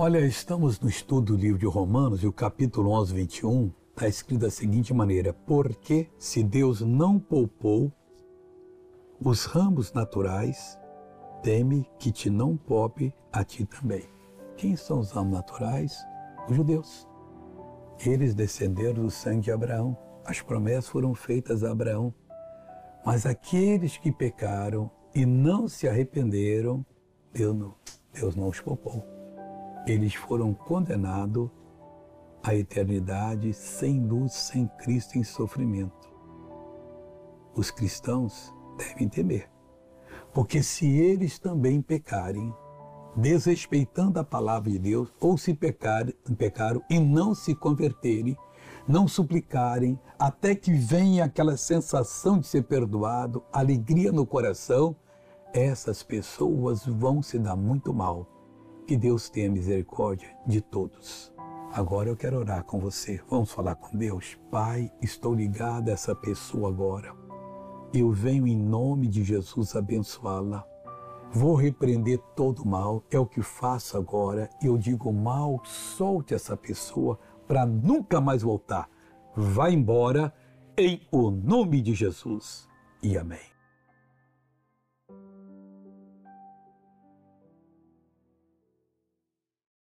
Olha, estamos no estudo do livro de Romanos e o capítulo 11, 21 está escrito da seguinte maneira: Porque se Deus não poupou os ramos naturais, teme que te não poupe a ti também. Quem são os ramos naturais? Os judeus. Eles descenderam do sangue de Abraão. As promessas foram feitas a Abraão. Mas aqueles que pecaram e não se arrependeram, Deus não, Deus não os poupou. Eles foram condenados à eternidade sem luz, sem Cristo em sofrimento. Os cristãos devem temer, porque se eles também pecarem, desrespeitando a palavra de Deus, ou se pecarem, pecaram e não se converterem, não suplicarem, até que venha aquela sensação de ser perdoado, alegria no coração, essas pessoas vão se dar muito mal. Que Deus tenha misericórdia de todos. Agora eu quero orar com você. Vamos falar com Deus? Pai, estou ligado a essa pessoa agora. Eu venho em nome de Jesus abençoá-la. Vou repreender todo mal, é o que faço agora. Eu digo mal, solte essa pessoa para nunca mais voltar. Vá embora em o nome de Jesus. E amém.